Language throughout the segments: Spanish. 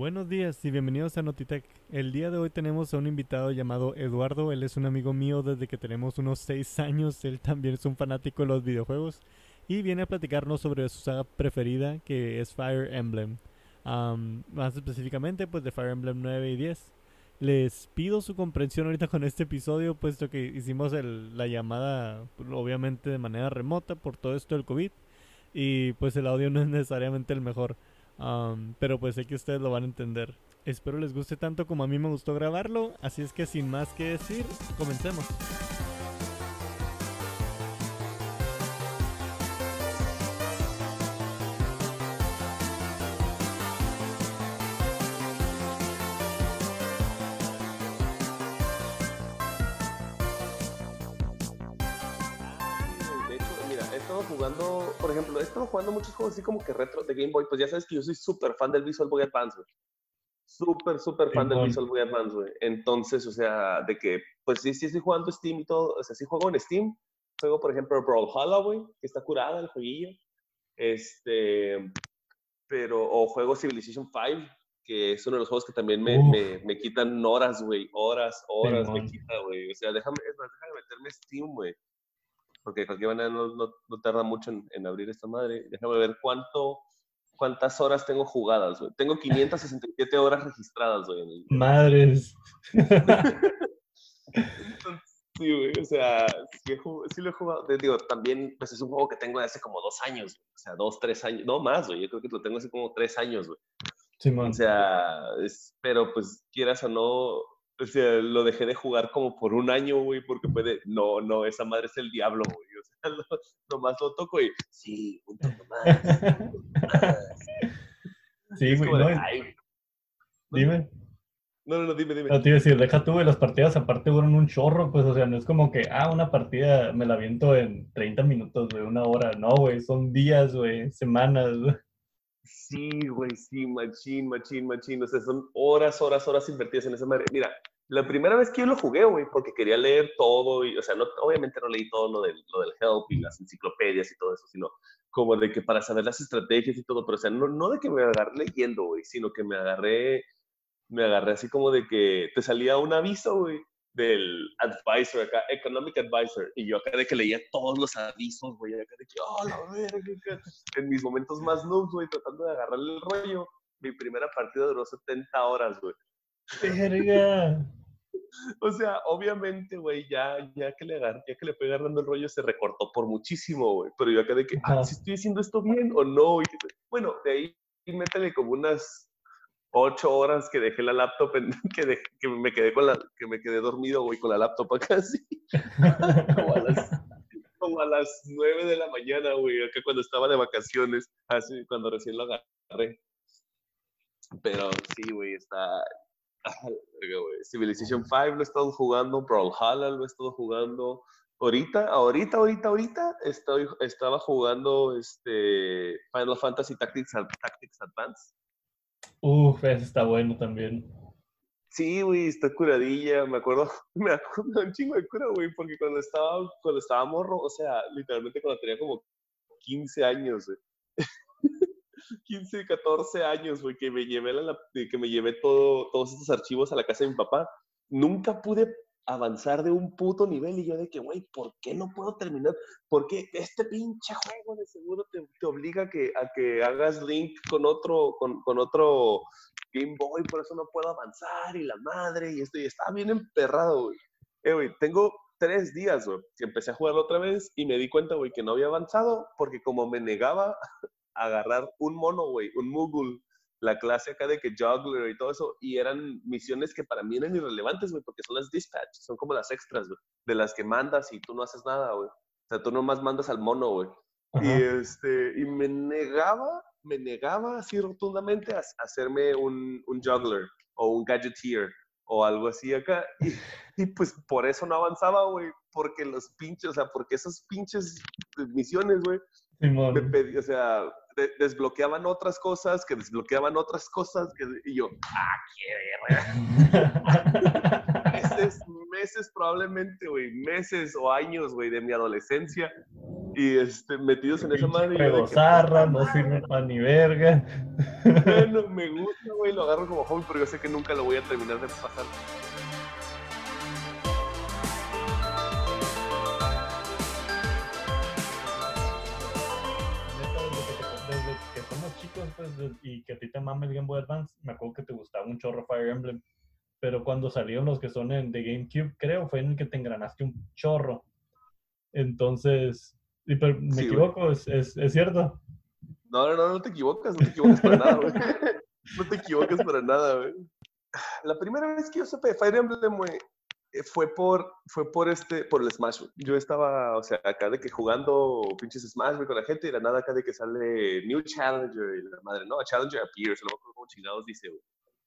Buenos días y bienvenidos a Notitech. El día de hoy tenemos a un invitado llamado Eduardo. Él es un amigo mío desde que tenemos unos 6 años. Él también es un fanático de los videojuegos y viene a platicarnos sobre su saga preferida que es Fire Emblem. Am, más específicamente pues de Fire Emblem 9 y 10. Les pido su comprensión ahorita con este episodio puesto que hicimos el- la llamada obviamente de manera remota por todo esto del COVID y pues el audio no es necesariamente el mejor. Pero pues sé que ustedes lo van a entender. Espero les guste tanto como a mí me gustó grabarlo, así es que sin más que decir, comencemos. Estado jugando, por ejemplo, he estado jugando muchos juegos así como que retro de Game Boy. Pues ya sabes que yo soy súper fan del Visual Boy Advance, güey. Súper, súper fan del. Visual Boy Advance, güey. Entonces, o sea, de que, pues sí, sí estoy jugando Steam y todo. O sea, sí juego en Steam. Juego, por ejemplo, Brawlhalla, güey, que está curada el jueguillo. Este, pero, o juego Civilization 5, que es uno de los juegos que también me, me, me quitan horas, güey. Horas, horas me quita, güey. O sea, déjame, déjame meterme Steam, güey porque de cualquier manera no, no, no tarda mucho en, en abrir esta madre. Déjame ver cuánto, cuántas horas tengo jugadas, güey. Tengo 567 horas registradas, güey. Madres. Sí, güey, o sea, sí, sí lo he jugado. Digo, también, pues es un juego que tengo de hace como dos años, güey. o sea, dos, tres años, no más, güey. Yo creo que lo tengo hace como tres años, güey. Simón. O sea, es- pero pues quieras o no, o sea, lo dejé de jugar como por un año, güey, porque puede, no, no, esa madre es el diablo, güey. O sea, lo, nomás lo toco y, sí, un toco más. sí, Es güey. como de, no, dime. No, no, no, dime, dime. No te iba a decir, deja tú, güey, las partidas aparte duran un chorro, pues, o sea, no es como que, ah, una partida me la aviento en 30 minutos, güey, una hora. No, güey, son días, güey, semanas, güey. Sí, güey, sí, machín, machín, machín. O sea, son horas, horas, horas invertidas en esa madre. Mira, la primera vez que yo lo jugué, güey, porque quería leer todo, y, o sea, no, obviamente no leí todo lo del, lo del help y las enciclopedias y todo eso, sino como de que para saber las estrategias y todo, pero o sea, no, no de que me agarré leyendo, güey, sino que me agarré, me agarré así como de que te salía un aviso, güey, del advisor acá, economic advisor, y yo acá de que leía todos los avisos, güey, acá de que, oh, la verga, en mis momentos más noobs, güey, tratando de agarrarle el rollo, mi primera partida duró 70 horas, güey. Verga. O sea, obviamente, güey, ya, ya que le agarré, ya que le fue agarrando el rollo, se recortó por muchísimo, güey. Pero yo acá de que, ah, si estoy haciendo esto bien o no. Y bueno, de ahí métele como unas ocho horas que dejé la laptop, en- que, dejé- que me quedé con la, que me quedé dormido, güey, con la laptop acá así. como a las, como nueve de la mañana, güey, acá cuando estaba de vacaciones, así, cuando recién lo agarré. Pero sí, güey, está, Ah. Civilization 5 lo he estado jugando, Brawlhalla lo he estado jugando. Ahorita, ahorita, ahorita, ahorita estoy, estaba jugando este Final Fantasy Tactics, Tactics Advance. Uf, ese está bueno también. Sí, güey, está curadilla, me acuerdo, me acuerdo un chingo de cura, güey, porque cuando estaba, cuando estaba morro, o sea, literalmente cuando tenía como 15 años, güey. 15, 14 años, güey, que me llevé, la, que me llevé todo, todos estos archivos a la casa de mi papá. Nunca pude avanzar de un puto nivel y yo de que, güey, ¿por qué no puedo terminar? Porque este pinche juego de seguro te, te obliga a que, a que hagas link con otro, con, con otro Game Boy, por eso no puedo avanzar y la madre y esto, y estaba bien emperrado, güey. Eh, güey, tengo tres días, güey, que empecé a jugarlo otra vez y me di cuenta, güey, que no había avanzado porque como me negaba a agarrar un mono, güey, un Moogle, la clase acá de que juggler y todo eso, y eran misiones que para mí eran irrelevantes, güey, porque son las dispatch, son como las extras, güey, de las que mandas y tú no haces nada, güey. O sea, tú nomás mandas al mono, güey. Y, este, y me negaba, me negaba así rotundamente a, a hacerme un, un juggler o un gadgeteer o algo así acá. Y, y pues por eso no avanzaba, güey, porque los pinches, o sea, porque esas pinches misiones, güey, me Simón. pedí- o sea, de- desbloqueaban otras cosas, que desbloqueaban otras cosas, que, y yo, ah, qué verga, meses, meses probablemente, güey, meses o años, güey, de mi adolescencia. Y este, metidos en esa madre. Pero zarra, no sirve para ni verga. Bueno, me gusta, güey, lo agarro como hobby, pero yo sé que nunca lo voy a terminar de pasar. Pues, de- y que a ti te mama el Game Boy Advance, me acuerdo que te gustaba un chorro Fire Emblem. Pero cuando salieron los que son en de GameCube, creo, fue en el que te engranaste un chorro. Entonces, y, pero, me Sí, equivoco, ¿Es, es, es cierto. No, no, no, no te equivocas, no te equivocas para nada, güey. No te equivocas para nada, güey. La primera vez que yo supe de Fire Emblem, güey, fue por, fue por este, por el Smash. Yo estaba, o sea, acá de que jugando pinches Smash, con la gente, y la nada acá de que sale New Challenger, y la madre, no, Challenger appears, no me acuerdo cómo chingados dice, güey.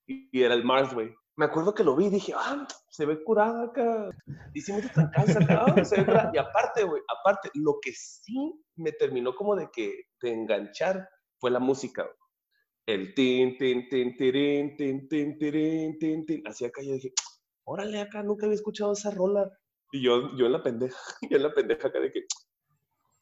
Y, era el Mars, güey. Me acuerdo que lo vi y dije, ah, se ve curada acá. Hicimos casa acá, ah, se ve curada. Y aparte, güey, aparte, lo que sí me terminó como de que, de enganchar, fue la música. El tin, tin, tin, tirín, tin, tin, tirín, tin, tin. Así acá yo dije, órale, acá nunca había escuchado esa rola. Y yo, yo en la pendeja, yo en la pendeja acá de que,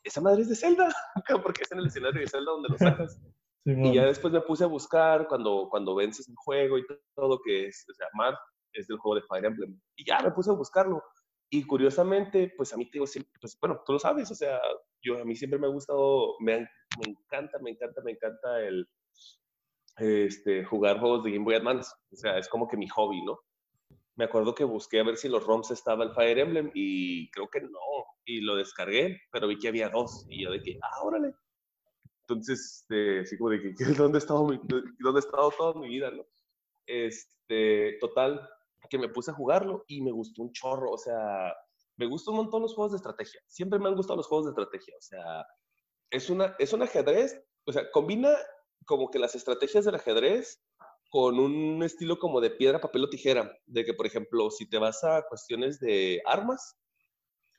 esa madre es de Zelda, acá porque es en el escenario de Zelda donde lo sacas. Y Simón. ya después me puse a buscar cuando, cuando vences el juego y todo, que es, o sea, Marth es del juego de Fire Emblem. Y ya me puse a buscarlo. Y curiosamente, pues a mí te digo, siempre, pues bueno, tú lo sabes, o sea, yo a mí siempre me ha gustado, me, me encanta, me encanta, me encanta el este, jugar juegos de Game Boy Advance. O sea, es como que mi hobby, ¿no? Me acuerdo que busqué a ver si los ROMs estaba el Fire Emblem y creo que no. Y lo descargué, pero vi que había dos. Y yo de que, ah, órale. Entonces, este, así como de que, ¿dónde he estado, mi- dónde he estado toda mi vida, no? Este, total, que me puse a jugarlo y me gustó un chorro. O sea, me gustan un montón los juegos de estrategia. Siempre me han gustado los juegos de estrategia. O sea, es, una, es un ajedrez, o sea, combina como que las estrategias del ajedrez con un estilo como de piedra, papel o tijera. De que, por ejemplo, si te vas a cuestiones de armas,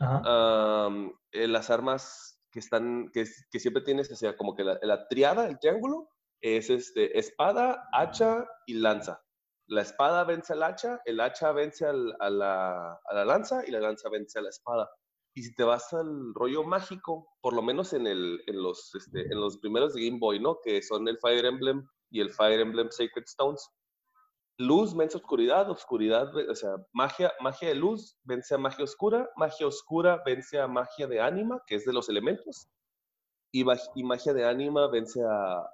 Ajá. eh, las armas que están, que, siempre tienes, o sea, como que la, la triada, el triángulo, es este, espada, hacha y lanza. La espada vence al hacha, el hacha vence al- a, la, a la lanza y la lanza vence a la espada. Y si te vas al rollo mágico, por lo menos en, el, en, los, este, en los primeros de Game Boy, ¿no? Que son el Fire Emblem y el Fire Emblem Sacred Stones. Luz vence oscuridad, oscuridad, o sea, magia, magia de luz vence a magia oscura, magia oscura vence a magia de ánima, que es de los elementos, y, y magia de ánima vence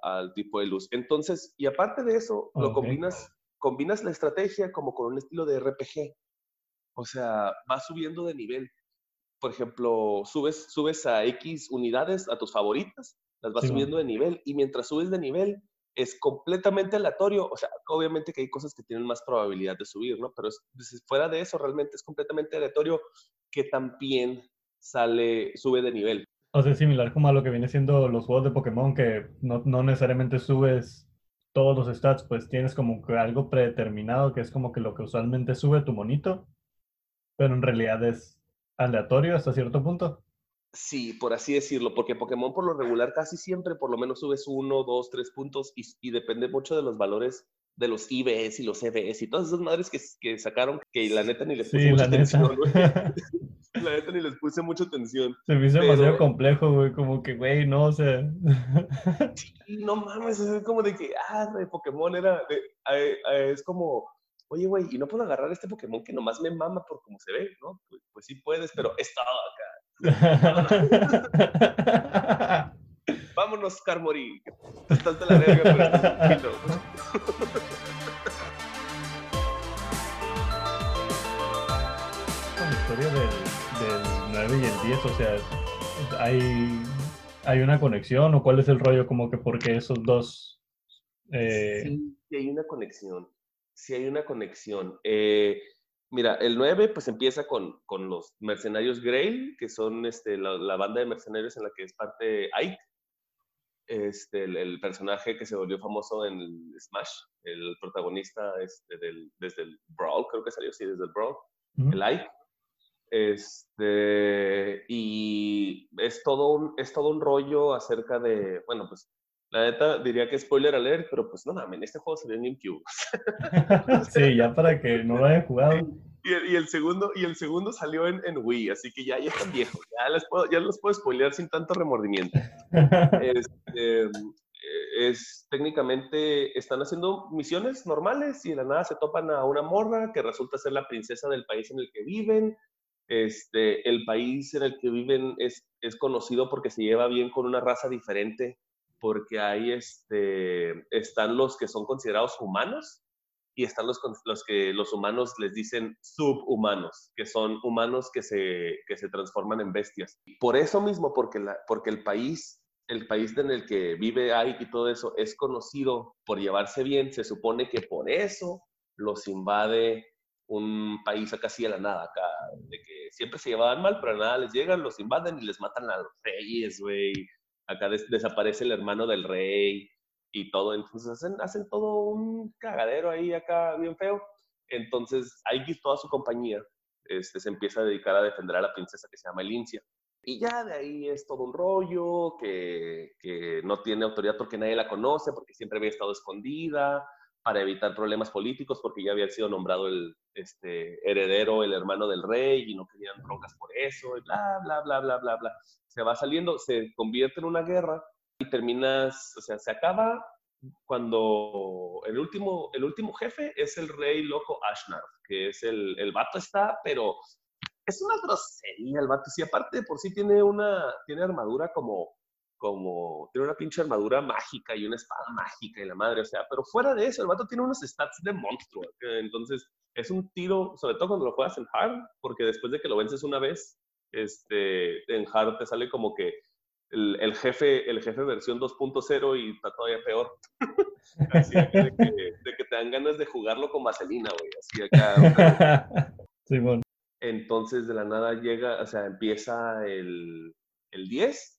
al tipo de luz. Entonces, y aparte de eso, lo combinas, combinas la estrategia como con un estilo de RPG. O sea, vas subiendo de nivel. Por ejemplo, subes, subes a X unidades a tus favoritas, las vas subiendo de nivel, y mientras subes de nivel, es completamente aleatorio. O sea, obviamente que hay cosas que tienen más probabilidad de subir, ¿no? Pero es- pues, fuera de eso, realmente es completamente aleatorio que también sale, sube de nivel. O sea, similar como a lo que viene siendo los juegos de Pokémon, que no, no necesariamente subes todos los stats, pues tienes como que algo predeterminado, que es como que lo que usualmente sube tu monito, pero en realidad es aleatorio hasta cierto punto. Sí, por así decirlo, porque Pokémon por lo regular casi siempre por lo menos subes uno, dos, tres puntos y, y depende mucho de los valores de los IBS y los EBS y todas esas madres que, que sacaron que la neta ni les puse Sí, mucha la neta. atención, güey. La neta ni les puse mucha atención. Se me hizo demasiado Pero- complejo, güey, como que, güey, no, o sea... Y no mames, es como de que, ah, de Pokémon era, de- eh, eh, es como, oye, güey, y no puedo agarrar este Pokémon que nomás me mama por cómo se ve, ¿no? Pues, pues sí puedes, pero es todo acá. Vámonos, Carmori. Tú estás de la verga, pero estás la historia del, del 9 y el 10, o sea, hay, hay una conexión o cuál es el rollo como que porque esos dos... eh, Sí, sí hay una conexión. Sí hay una conexión. Eh, mira, el 9 pues empieza con, con los mercenarios Grail, que son este, la, la banda de mercenarios en la que es parte Ike, este, el, el personaje que se volvió famoso en el Smash, el protagonista este, del, desde el Brawl, creo que salió, sí, desde el Brawl, el Ike. Este, y es todo, un, es todo un rollo acerca de, bueno, pues la neta diría que spoiler alert, pero pues no mames, este juego salió en GameCube. sí, ya para que no lo hayan jugado. Y el, y el segundo, y el segundo salió en, en Wii, así que ya, ya están viejos. Ya, les puedo, ya los puedo spoilear sin tanto remordimiento. Este, es técnicamente están haciendo misiones normales y de la nada se topan a una morra que resulta ser la princesa del país en el que viven. Este, el país en el que viven es, es conocido porque se lleva bien con una raza diferente, porque ahí este, están los que son considerados humanos y están los, los que los humanos les dicen subhumanos, que son humanos que se, que se transforman en bestias. Por eso mismo, porque, la, porque el país el país en el que vive Ike y todo eso es conocido por llevarse bien, se supone que por eso los invade un país acá así de la nada, acá, de que siempre se llevaban mal, pero nada les llegan, los invaden y les matan a los reyes, güey. Acá desaparece el hermano del rey y todo, entonces hacen, todo un cagadero ahí acá bien feo. Entonces y toda su compañía este, se empieza a dedicar a defender a la princesa que se llama Elincia. Y ya de ahí es todo un rollo que, que, no tiene autoridad porque nadie la conoce, porque siempre había estado escondida, para evitar problemas políticos, porque ya había sido nombrado el este, heredero, el hermano del rey, y no querían broncas por eso, y bla, bla, bla, bla, bla, bla. Se va saliendo, se convierte en una guerra y terminas, o sea, se acaba cuando el último, el último jefe es el rey loco Ashnar, que es el, el vato está, pero es una grosería el vato. Sí, aparte por sí tiene una, tiene armadura como, como, tiene una pinche armadura mágica y una espada mágica y la madre, o sea, pero fuera de eso, el vato tiene unos stats de monstruo. Entonces, es un tiro, sobre todo cuando lo juegas en hard, porque después de que lo vences una vez, este, en hard te sale como que el, el jefe, el jefe versión 2.0 y está todavía peor. Así de que, de que, te dan ganas de jugarlo con vaselina, güey. Así acá. Simón. Entonces de la nada llega, o sea, empieza el, el 10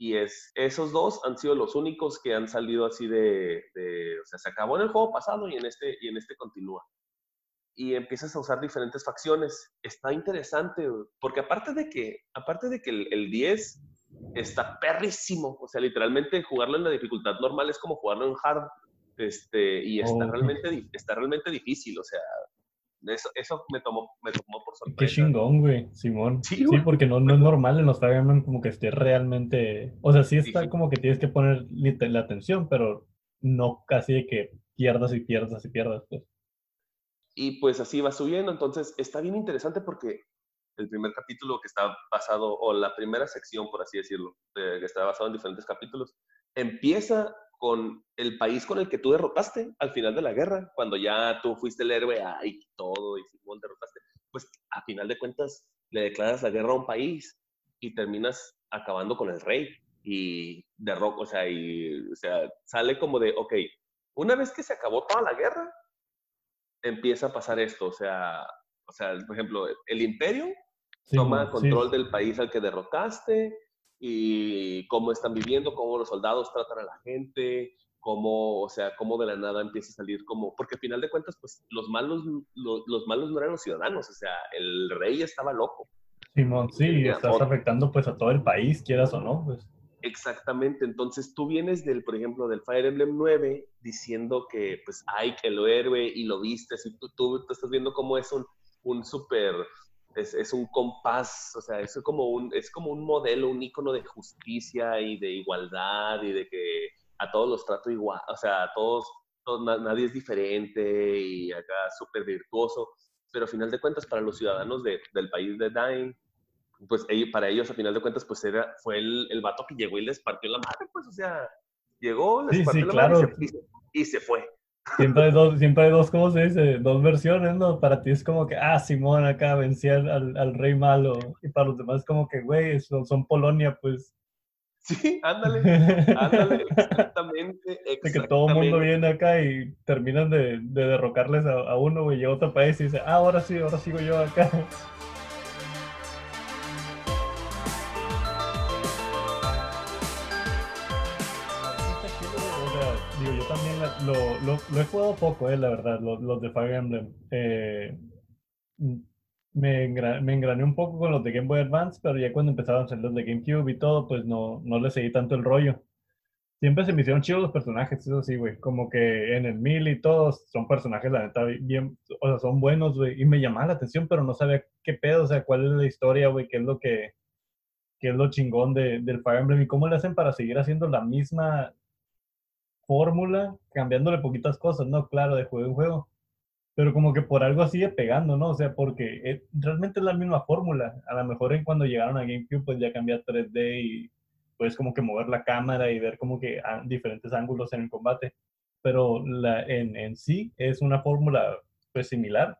y es, esos dos han sido los únicos que han salido así de, de, o sea, se acabó en el juego pasado y en este, y en este continúa. Y empiezas a usar diferentes facciones. Está interesante, porque aparte de que, aparte de que el, el 10 está perrísimo, o sea, literalmente jugarlo en la dificultad normal es como jugarlo en hard, este, y está, oh. realmente, está realmente difícil, o sea, eso, eso me, tomó, me tomó por sorpresa. Qué chingón, güey, Simón. Sí, sí porque no, no, es normal en los Fire Emblem como que esté realmente... O sea, sí está sí, como que tienes que poner la atención, pero no casi de que pierdas y pierdas y pierdas, pues. Y pues así va subiendo, entonces está bien interesante porque el primer capítulo que está basado, o la primera sección, por así decirlo, que está basado en diferentes capítulos, empieza con el país con el que tú derrotaste al final de la guerra, cuando ya tú fuiste el héroe y todo y Simón derrotaste, pues a final de cuentas le declaras la guerra a un país y terminas acabando con el rey y derroco, o sea, y, o sea, sale como de, ok, una vez que se acabó toda la guerra, empieza a pasar esto, o sea, o sea, por ejemplo, el imperio sí, toma control sí. del país al que derrotaste, y cómo están viviendo, cómo los soldados tratan a la gente, cómo, o sea, cómo de la nada empieza a salir como, porque al final de cuentas, pues los malos, los, los malos no eran los ciudadanos, o sea, el rey estaba loco. Simón, sí, estás otro. afectando pues a todo el país, quieras o no, pues. Exactamente, entonces tú vienes del, por ejemplo, del Fire Emblem 9 diciendo que pues hay que lo héroe y lo viste, y tú, tú, tú estás viendo cómo es un, un súper es, es, un compás, o sea, es como un, es como un modelo, un icono de justicia y de igualdad y de que a todos los trato igual, o sea, a todos, todos nadie es diferente y acá súper virtuoso, pero a final de cuentas para los ciudadanos de, del país de Dain, pues para ellos a final de cuentas pues era, fue el, el vato que llegó y les partió la madre, pues o sea, llegó, les sí, partió sí, la claro. madre y se, y se fue. Siempre hay dos, siempre hay dos, ¿cómo se dice? Dos versiones, ¿no? Para ti es como que, ah, Simón acá vencía al, al rey malo. Y para los demás es como que, güey, son, son Polonia, pues. Sí, ándale, ándale, exactamente, exactamente. De que todo el mundo viene acá y terminan de, de derrocarles a, a uno, güey, y a otro país y dice, ah, ahora sí, ahora sigo yo acá. Lo, lo, lo, he jugado poco, eh, la verdad, los, de Fire Emblem. Eh, me, engra, me engrané un poco con los de Game Boy Advance, pero ya cuando empezaban a ser los de GameCube y todo, pues no, no le seguí tanto el rollo. Siempre se me hicieron chidos los personajes, eso sí, güey. Como que en el mil y todos son personajes, la neta, bien, o sea, son buenos, güey. Y me llamaba la atención, pero no sabía qué pedo, o sea, cuál es la historia, güey, qué es lo que, qué es lo chingón de, del Fire Emblem y cómo le hacen para seguir haciendo la misma fórmula, cambiándole poquitas cosas, ¿no? Claro, de juego en juego. Pero como que por algo sigue pegando, ¿no? O sea, porque eh, realmente es la misma fórmula. A lo mejor en cuando llegaron a GameCube, pues ya cambia 3D y puedes como que mover la cámara y ver como que diferentes ángulos en el combate. Pero en, en sí es una fórmula pues similar.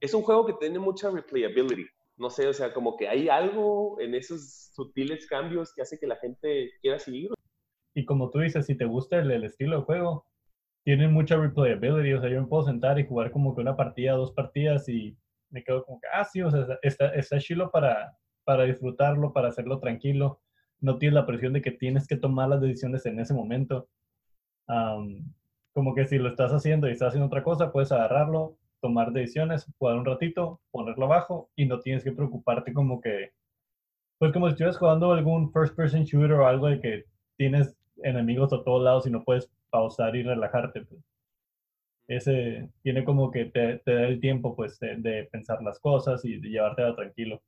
Es un juego que tiene mucha replayability. No sé, o sea, como que hay algo en esos sutiles cambios que hace que la gente quiera seguir. Y como tú dices, si te gusta el, el estilo de juego, tienen mucha replayability. O sea, yo me puedo sentar y jugar como que una partida, dos partidas y me quedo como que, ah, sí, o sea, está, está chilo para, para disfrutarlo, para hacerlo tranquilo no tienes la presión de que tienes que tomar las decisiones en ese momento. como que si lo estás haciendo y estás haciendo otra cosa, puedes agarrarlo, tomar decisiones, jugar un ratito, ponerlo abajo y no tienes que preocuparte como que, pues como si estuvieras jugando algún first person shooter o algo de que tienes enemigos a todos lados y no puedes pausar y relajarte. Pues. Ese tiene como que te, da el tiempo pues de, pensar las cosas y de llevártela tranquilo.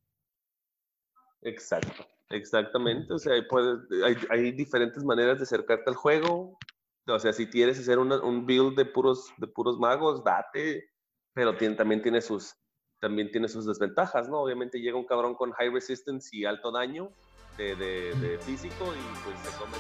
Exacto. Exactamente, o sea, hay, hay, diferentes maneras de acercarte al juego. O sea, si quieres hacer un build de puros, de puros magos, date, pero tiene, también, tiene sus, también tiene sus desventajas, ¿no? Obviamente llega un cabrón con high resistance y alto daño de, de, de físico y pues se come.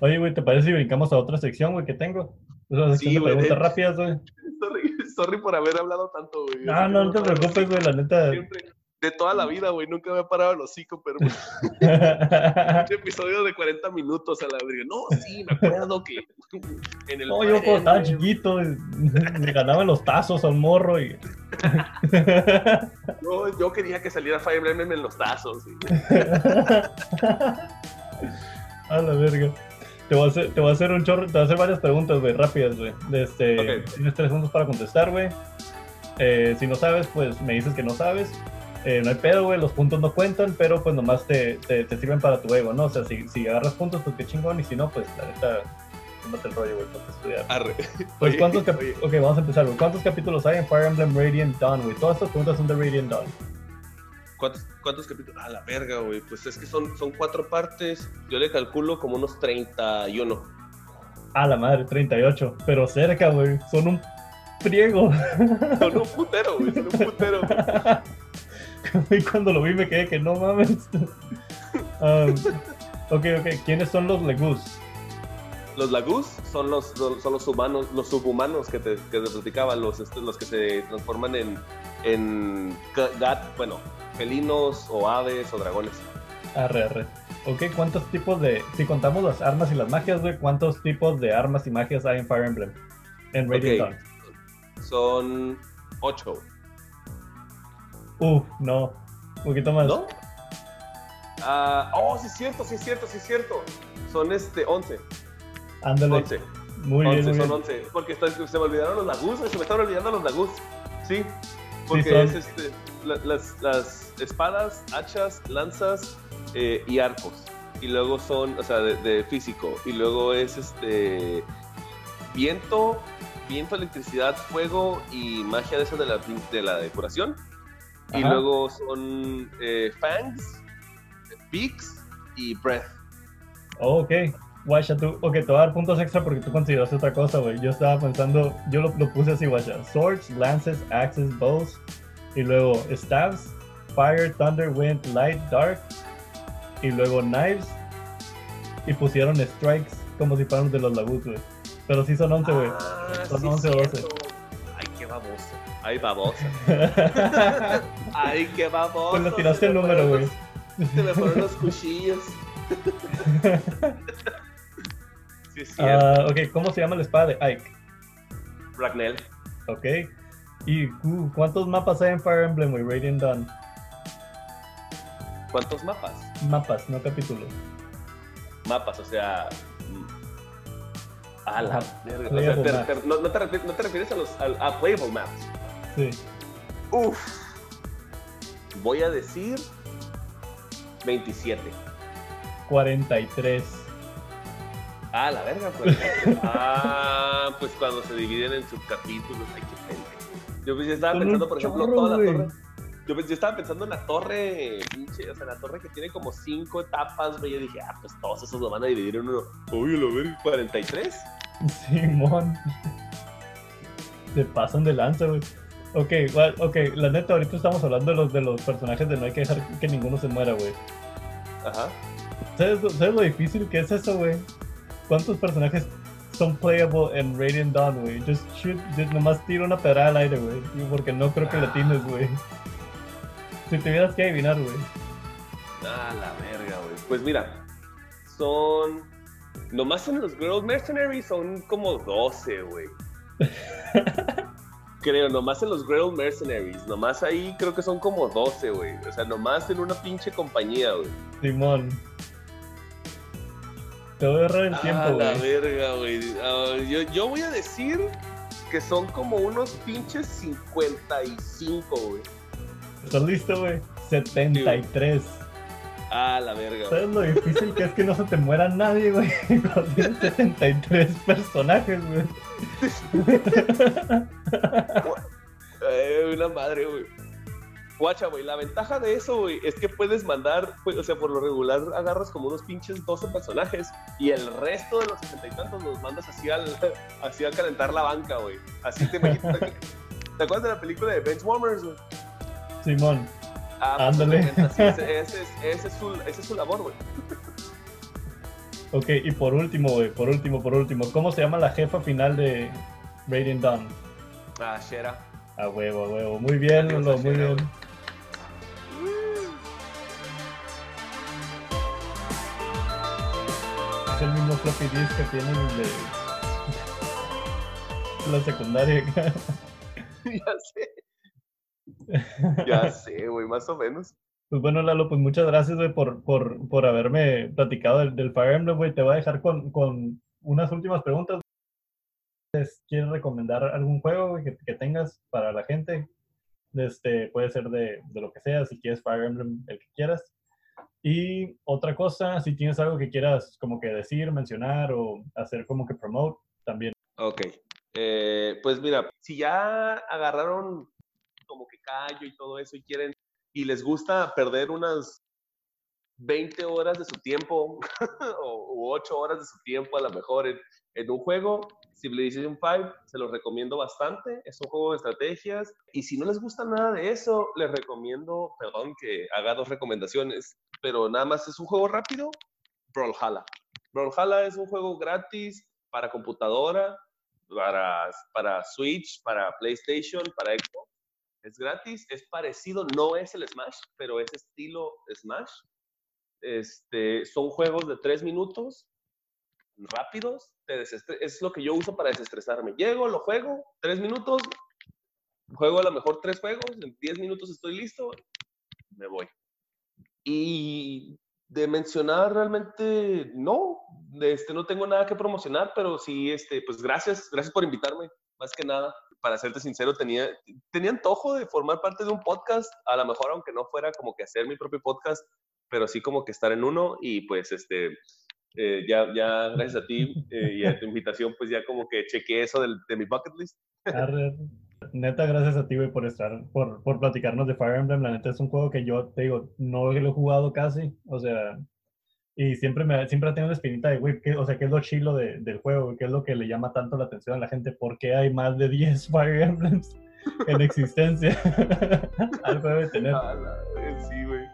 Oye, güey, ¿te parece si brincamos a otra sección, güey, que tengo? Esa sección de preguntas rápidas, güey. Sorry, sorry por haber hablado tanto, güey. No, no, no te preocupes, güey, la neta. Siempre, de toda la vida, güey, nunca me he parado el hocico, pero un episodio de 40 minutos a la verga. No, sí, me acuerdo que en el No, yo cuando estaba chiquito me ganaba los tazos al morro y yo, yo quería que saliera Fire Emblem en los tazos. a la verga. Te voy, a hacer, te voy a hacer un chorro, te voy a hacer varias preguntas, güey, rápidas, güey. Este, Tienes tres segundos para contestar, güey. Eh, si no sabes, pues me dices que no sabes. Eh, no hay pedo, güey, los puntos no cuentan, pero pues nomás te, te, sirven para tu ego, ¿no? O sea, si, si agarras puntos, pues qué chingón, y si no, pues la neta, tómate el rollo, güey, para estudiar. Arre. Pues, ¿cuántos Ok, vamos a empezar, güey. ¿Cuántos capítulos hay en Fire Emblem Radiant Dawn, güey? Todas estas preguntas son de Radiant Dawn. ¿Cuántos, ¿Cuántos capítulos? Ah, la verga, güey. Pues es que son, son cuatro partes. Yo le calculo como unos 31. Ah, la madre, 38. Pero cerca, güey. Son un priego. Son un putero, güey. Son un putero. y cuando lo vi me quedé que no mames. Um, ok, ok. ¿Quiénes son los Legus? Los Lagus son los, son los humanos, los subhumanos que te, que te platicaban, los, este, los que se transforman en, en gat, bueno, felinos o aves o dragones. Arre, arre. Ok, ¿cuántos tipos de. Si contamos las armas y las magias, güey, ¿cuántos tipos de armas y magias hay en Fire Emblem? En Radiant Dawn. Son ocho. Uf, no. Un poquito más. ¿No? Uh, oh, sí es cierto, sí es cierto, sí es cierto. Son este, once. Ándale. Once. Muy bien, muy son bien. once. Porque se me olvidaron los lagus, se me estaban olvidando los lagus. Sí. Porque es este, las, las, espadas, hachas, lanzas eh, y arcos. Y luego son, o sea, de, físico. Y luego es este viento, viento, electricidad, fuego y magia de esa de la, de la decoración. Y luego son eh, fangs, beaks y breath. Oh, ok. Guacha, tú, ok, te voy a dar puntos extra porque tú consideras otra cosa, güey. Yo estaba pensando, yo lo, lo puse así, guacha. Swords, lances, axes, bows, y luego Staves, Fire, Thunder, Wind, Light, Dark, y luego Knives, y pusieron Strikes como si fueran de los Lagus, güey. Pero sí son 11, güey. Ah, son 11 o 12. Ay, qué baboso. Ay, baboso. Ay, qué baboso. Pues le tiraste el número, güey. Se me fueron los cuchillos. sí, cierto. Uh, ok, ¿cómo se llama la espada de Ike? Ragnell. Ok. ¿Y uh, cuántos mapas hay en Fire Emblem, y Radiant Dawn? ¿Cuántos mapas? Mapas, no capítulos. Mapas, o sea. A la verga. O sea, playable te- maps. te- no, no te refieres, no te refieres a los a, a playable maps. Sí. Uf. Voy a decir 27. 43. Ah, la verga, pues. ah, pues cuando se dividen en subcapítulos. Ay, qué pendejo. Yo pues, ya estaba Son pensando, por ejemplo, toda la torre. Yo, pues, yo estaba pensando en la torre, pinche, o sea, la torre que tiene como cinco etapas, güey. Yo dije, ah, pues todos esos lo van a dividir en uno. Oye, lo verga, 43. Simón. Se pasan de lanza, güey. Ok, igual, ok, la neta, ahorita estamos hablando de los, de los personajes de no hay que dejar que ninguno se muera, güey. Ajá. ¿Sabes, lo- ¿Sabes lo difícil que es eso, güey? ¿Cuántos personajes son playable en Radiant Dawn, güey? Just shoot, just nomás tira una pedrada al aire, güey. Porque no creo que la tienes, güey. Si tuvieras que adivinar, güey. Ah, la verga, güey. Pues mira, son. Nomás en los Girl Mercenaries son como 12, güey. Creo, nomás en los Girl Mercenaries. Nomás ahí creo que son como 12, güey. O sea, nomás en una pinche compañía, güey. Simón. Te voy a ahorrar el tiempo, ah, la güey. verga, güey. Ah, yo, yo voy a decir que son como unos pinches 55, güey. ¿Estás listo, güey? 73. Ah, la verga, güey. ¿Sabes lo difícil que es que no se te muera nadie, güey? Cuando tienes 73 personajes, güey. Eh, una madre, güey. Guacha, güey, la ventaja de eso, güey, es que puedes mandar, pues, o sea, por lo regular agarras como unos pinches 12 personajes y el resto de los sesenta y tantos los mandas así al, así a calentar la banca, güey. Así te imaginas. ¿Te acuerdas de la película de Benchwarmers, güey? Simón. Ah, pues, Ándale. ese, ese es, ese, es su, ese es su labor, güey. Ok, y por último, güey, por último, por último, ¿cómo se llama la jefa final de Radiant Dawn? Ah, Shera. A huevo, a huevo. Muy bien, Lolo, muy bien. Es el mismo floppy disk que tienen de la secundaria. ya sé. Ya sé, güey, más o menos. Pues bueno, Lalo, pues muchas gracias, güey, por, por, por haberme platicado del, del Fire Emblem, güey. Te voy a dejar con, con unas últimas preguntas. ¿Quieres recomendar algún juego güey, que, que tengas para la gente? Este, puede ser de, de lo que sea, si quieres Fire Emblem, el que quieras. Y otra cosa, si tienes algo que quieras como que decir, mencionar o hacer como que promote, también. Ok. Eh, pues mira, si ya agarraron como que callo y todo eso y quieren y les gusta perder unas 20 horas de su tiempo o u 8 horas de su tiempo a lo mejor en, en un juego, Civilization 5 se los recomiendo bastante, es un juego de estrategias y si no les gusta nada de eso, les recomiendo, perdón que haga dos recomendaciones, pero nada más es un juego rápido, Brawlhalla. Brawlhalla es un juego gratis para computadora, para, para Switch, para PlayStation, para Xbox. Es gratis, es parecido, no es el Smash, pero es estilo Smash. Este, son juegos de tres minutos, rápidos, te es lo que yo uso para desestresarme. Llego, lo juego, tres minutos, juego a lo mejor tres juegos, en diez minutos estoy listo, me voy. Y de mencionar realmente no, este, no tengo nada que promocionar, pero sí, este, pues gracias, gracias por invitarme, más que nada. Para serte sincero, tenía, tenía antojo de formar parte de un podcast, a lo mejor aunque no fuera como que hacer mi propio podcast, pero sí como que estar en uno y pues este, eh, ya, ya gracias a ti eh, y a tu invitación, pues ya como que chequeé eso de mi bucket list. Neta, gracias a ti, güey, por estar, por, por platicarnos de Fire Emblem. La neta es un juego que yo, te digo, no lo he jugado casi, o sea, y siempre me siempre tengo la espinita de, güey, ¿qué- o sea, ¿qué es lo chilo de- del juego? ¿Qué es lo que le llama tanto la atención a la gente? ¿Por qué hay más de 10 Fire Emblems en existencia? Algo debe tener. Sí, güey.